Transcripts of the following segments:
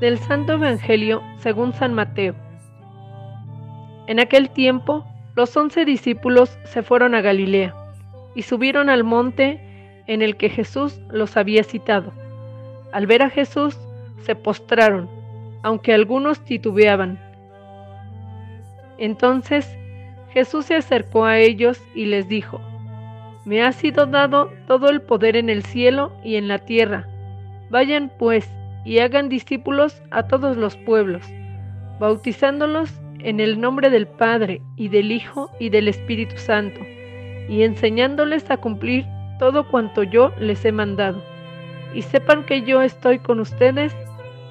Del Santo Evangelio según San Mateo. En aquel tiempo, los once discípulos se fueron a Galilea y subieron al monte en el que Jesús los había citado. Al ver a Jesús, se postraron, aunque algunos titubeaban. Entonces Jesús se acercó a ellos y les dijo, Me ha sido dado todo el poder en el cielo y en la tierra. Vayan pues y hagan discípulos a todos los pueblos, bautizándolos en el nombre del Padre y del Hijo y del Espíritu Santo, y enseñándoles a cumplir todo cuanto yo les he mandado. Y sepan que yo estoy con ustedes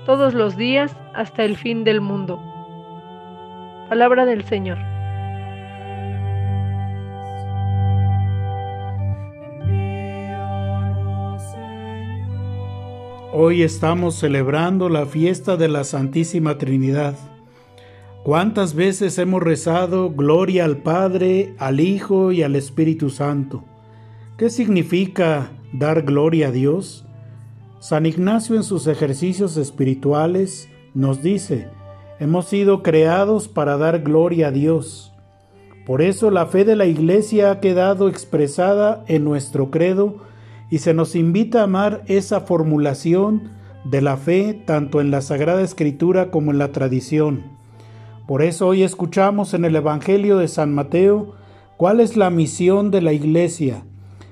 todos los días hasta el fin del mundo. Palabra del Señor. Hoy estamos celebrando la fiesta de la Santísima Trinidad. ¿Cuántas veces hemos rezado Gloria al Padre, al Hijo y al Espíritu Santo? ¿Qué significa dar gloria a Dios? San Ignacio en sus ejercicios espirituales nos dice, hemos sido creados para dar gloria a Dios. Por eso la fe de la Iglesia ha quedado expresada en nuestro credo y se nos invita a amar esa formulación de la fe tanto en la Sagrada Escritura como en la tradición. Por eso hoy escuchamos en el Evangelio de San Mateo cuál es la misión de la Iglesia,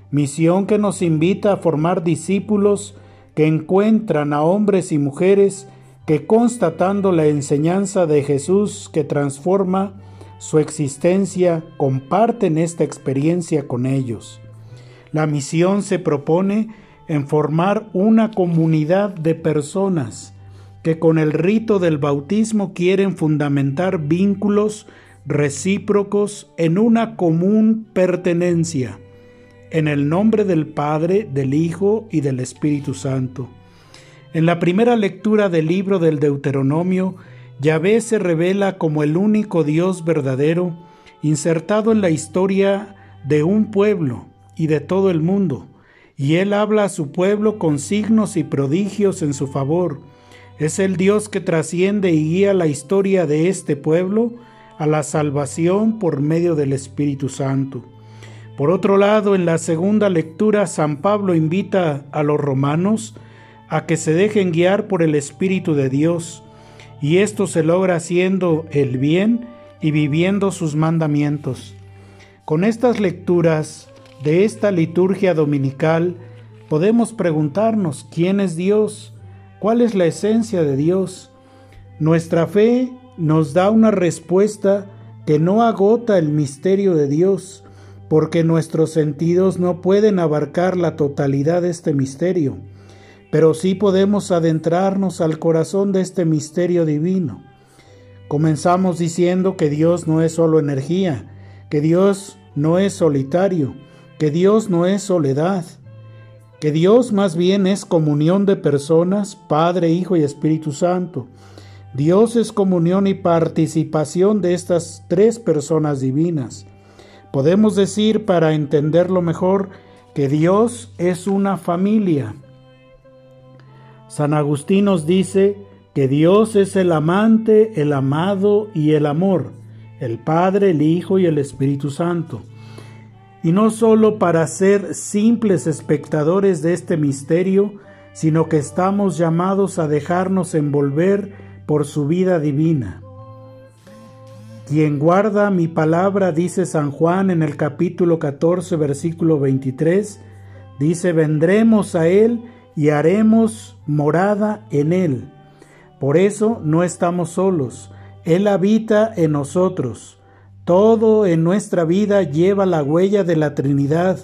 misión que nos invita a formar discípulos que encuentran a hombres y mujeres que constatando la enseñanza de Jesús que transforma su existencia, comparten esta experiencia con ellos. La misión se propone en formar una comunidad de personas que con el rito del bautismo quieren fundamentar vínculos recíprocos en una común pertenencia, en el nombre del Padre, del Hijo y del Espíritu Santo. En la primera lectura del libro del Deuteronomio, Yahvé se revela como el único Dios verdadero, insertado en la historia de un pueblo, y de todo el mundo, y Él habla a su pueblo con signos y prodigios en su favor. Es el Dios que trasciende y guía la historia de este pueblo a la salvación por medio del Espíritu Santo. Por otro lado, en la segunda lectura, San Pablo invita a los romanos a que se dejen guiar por el Espíritu de Dios, y esto se logra haciendo el bien y viviendo sus mandamientos. Con estas lecturas de esta liturgia dominical podemos preguntarnos quién es Dios, cuál es la esencia de Dios. Nuestra fe nos da una respuesta que no agota el misterio de Dios, porque nuestros sentidos no pueden abarcar la totalidad de este misterio, pero sí podemos adentrarnos al corazón de este misterio divino. Comenzamos diciendo que Dios no es solo energía, que Dios no es solitario, que Dios no es soledad, que Dios más bien es comunión de personas, Padre, Hijo y Espíritu Santo. Dios es comunión y participación de estas tres personas divinas. Podemos decir, para entenderlo mejor, que Dios es una familia. San Agustín nos dice que Dios es el amante, el amado y el amor, el Padre, el Hijo y el Espíritu Santo y no solo para ser simples espectadores de este misterio, sino que estamos llamados a dejarnos envolver por su vida divina. Quien guarda mi palabra, dice San Juan en el capítulo 14, versículo 23, dice, vendremos a Él y haremos morada en Él. Por eso no estamos solos, Él habita en nosotros. Todo en nuestra vida lleva la huella de la Trinidad.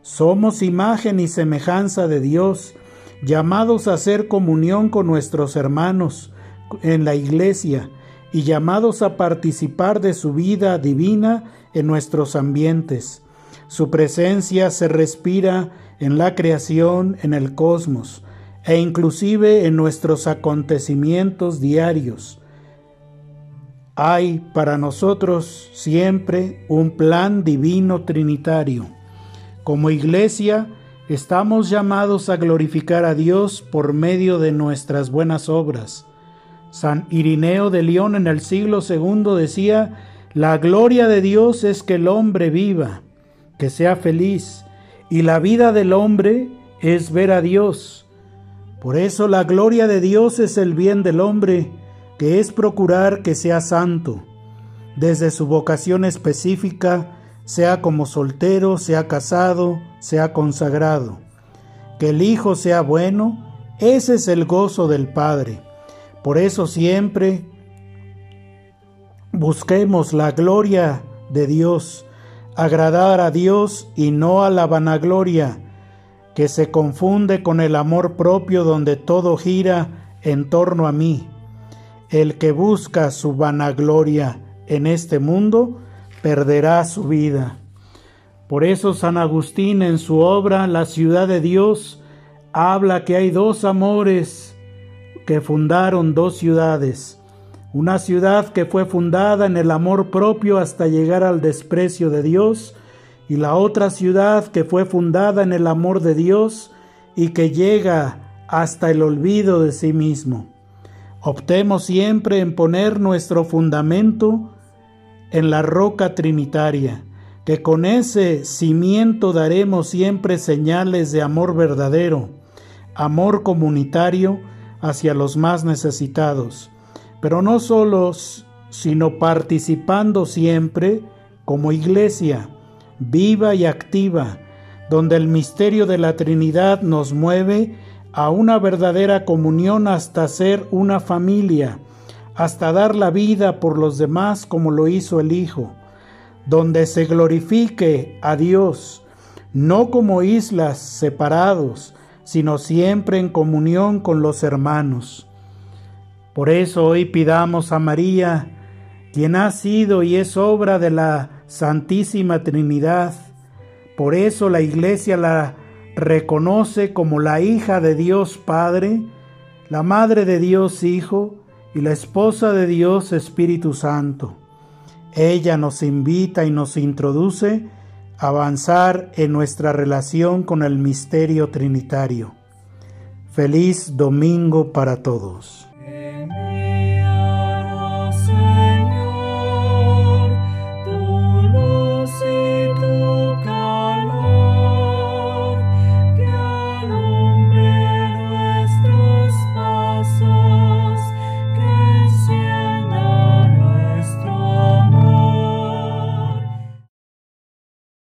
Somos imagen y semejanza de Dios, llamados a hacer comunión con nuestros hermanos en la iglesia y llamados a participar de su vida divina en nuestros ambientes. Su presencia se respira en la creación, en el cosmos e inclusive en nuestros acontecimientos diarios. Hay para nosotros siempre un plan divino trinitario. Como iglesia, estamos llamados a glorificar a Dios por medio de nuestras buenas obras. San Irineo de León en el siglo II decía, la gloria de Dios es que el hombre viva, que sea feliz, y la vida del hombre es ver a Dios. Por eso la gloria de Dios es el bien del hombre, que es procurar que sea santo, desde su vocación específica, sea como soltero, sea casado, sea consagrado. Que el Hijo sea bueno, ese es el gozo del Padre. Por eso siempre busquemos la gloria de Dios, agradar a Dios y no a la vanagloria, que se confunde con el amor propio donde todo gira en torno a mí. El que busca su vanagloria en este mundo perderá su vida. Por eso San Agustín en su obra La ciudad de Dios habla que hay dos amores que fundaron dos ciudades, una ciudad que fue fundada en el amor propio hasta llegar al desprecio de Dios, y la otra ciudad que fue fundada en el amor de Dios y que llega hasta el olvido de sí mismo. Optemos siempre en poner nuestro fundamento en la roca trinitaria, que con ese cimiento daremos siempre señales de amor verdadero, amor comunitario, hacia los más necesitados, pero no solos, sino participando siempre como iglesia, viva y activa, donde el misterio de la Trinidad nos mueve a una verdadera comunión hasta ser una familia, hasta dar la vida por los demás como lo hizo el Hijo, donde se glorifique a Dios, no como islas separados, sino siempre en comunión con los hermanos. Por eso hoy pidamos a María, quien ha sido y es obra de la Santísima Trinidad. Por eso la Iglesia la reconoce como la hija de Dios Padre, la madre de Dios Hijo y la esposa de Dios Espíritu Santo. Ella nos invita y nos introduce avanzar en nuestra relación con el misterio trinitario. Feliz domingo para todos.